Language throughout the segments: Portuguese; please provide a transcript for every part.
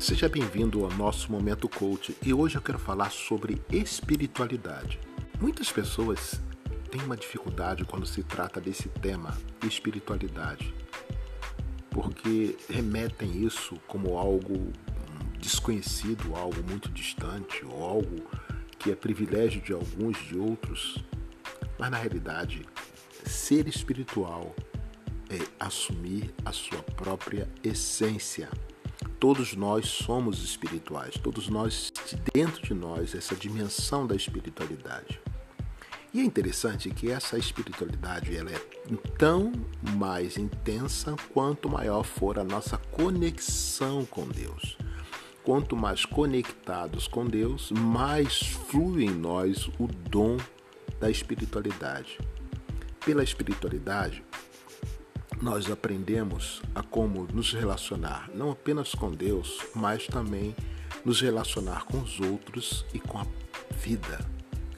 Seja bem-vindo ao nosso Momento Coach e hoje eu quero falar sobre espiritualidade. Muitas pessoas têm uma dificuldade quando se trata desse tema, espiritualidade, porque remetem isso como algo desconhecido, algo muito distante, ou algo que é privilégio de alguns de outros, mas na realidade, ser espiritual é assumir a sua própria essência. Todos nós somos espirituais, todos nós, dentro de nós, essa dimensão da espiritualidade. E é interessante que essa espiritualidade ela é tão mais intensa quanto maior for a nossa conexão com Deus. Quanto mais conectados com Deus, mais flui em nós o dom da espiritualidade. Pela espiritualidade, nós aprendemos a como nos relacionar não apenas com Deus, mas também nos relacionar com os outros e com a vida,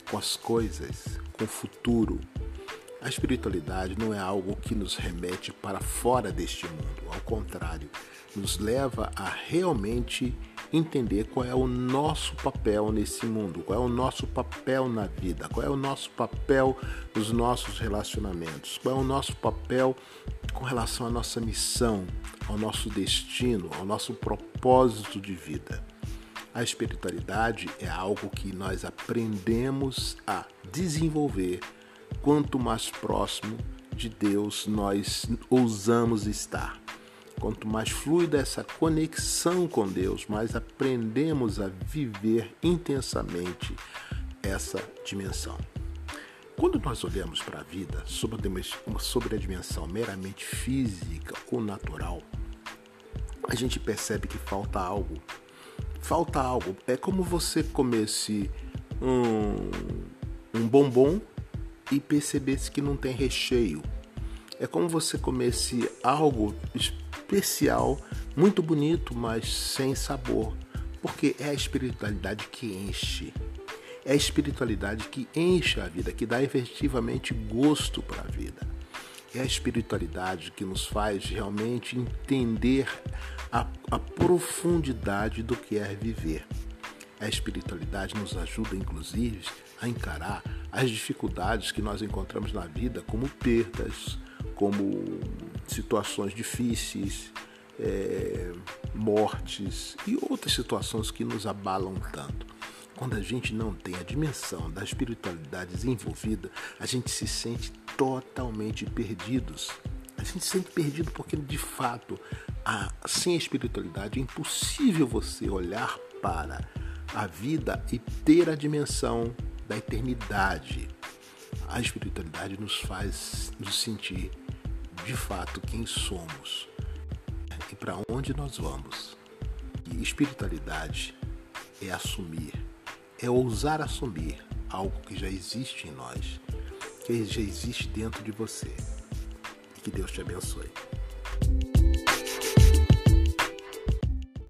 com as coisas, com o futuro. A espiritualidade não é algo que nos remete para fora deste mundo, ao contrário, nos leva a realmente entender qual é o nosso papel nesse mundo, qual é o nosso papel na vida, qual é o nosso papel nos nossos relacionamentos, qual é o nosso papel com relação à nossa missão, ao nosso destino, ao nosso propósito de vida. A espiritualidade é algo que nós aprendemos a desenvolver quanto mais próximo de Deus nós ousamos estar. Quanto mais fluida essa conexão com Deus, mais aprendemos a viver intensamente essa dimensão. Quando nós olhamos para a vida sobre a dimensão meramente física ou natural, a gente percebe que falta algo. Falta algo. É como você comesse um, um bombom e percebesse que não tem recheio. É como você comesse algo especial, muito bonito, mas sem sabor, porque é a espiritualidade que enche. É a espiritualidade que enche a vida, que dá efetivamente gosto para a vida. É a espiritualidade que nos faz realmente entender a, a profundidade do que é viver. A espiritualidade nos ajuda, inclusive, a encarar as dificuldades que nós encontramos na vida como perdas, como situações difíceis, é, mortes e outras situações que nos abalam tanto. Quando a gente não tem a dimensão da espiritualidade desenvolvida, a gente se sente totalmente perdidos. A gente se sente perdido porque, de fato, a, sem a espiritualidade é impossível você olhar para a vida e ter a dimensão da eternidade. A espiritualidade nos faz nos sentir de fato quem somos e para onde nós vamos. E espiritualidade é assumir, é ousar assumir algo que já existe em nós, que já existe dentro de você. E que Deus te abençoe.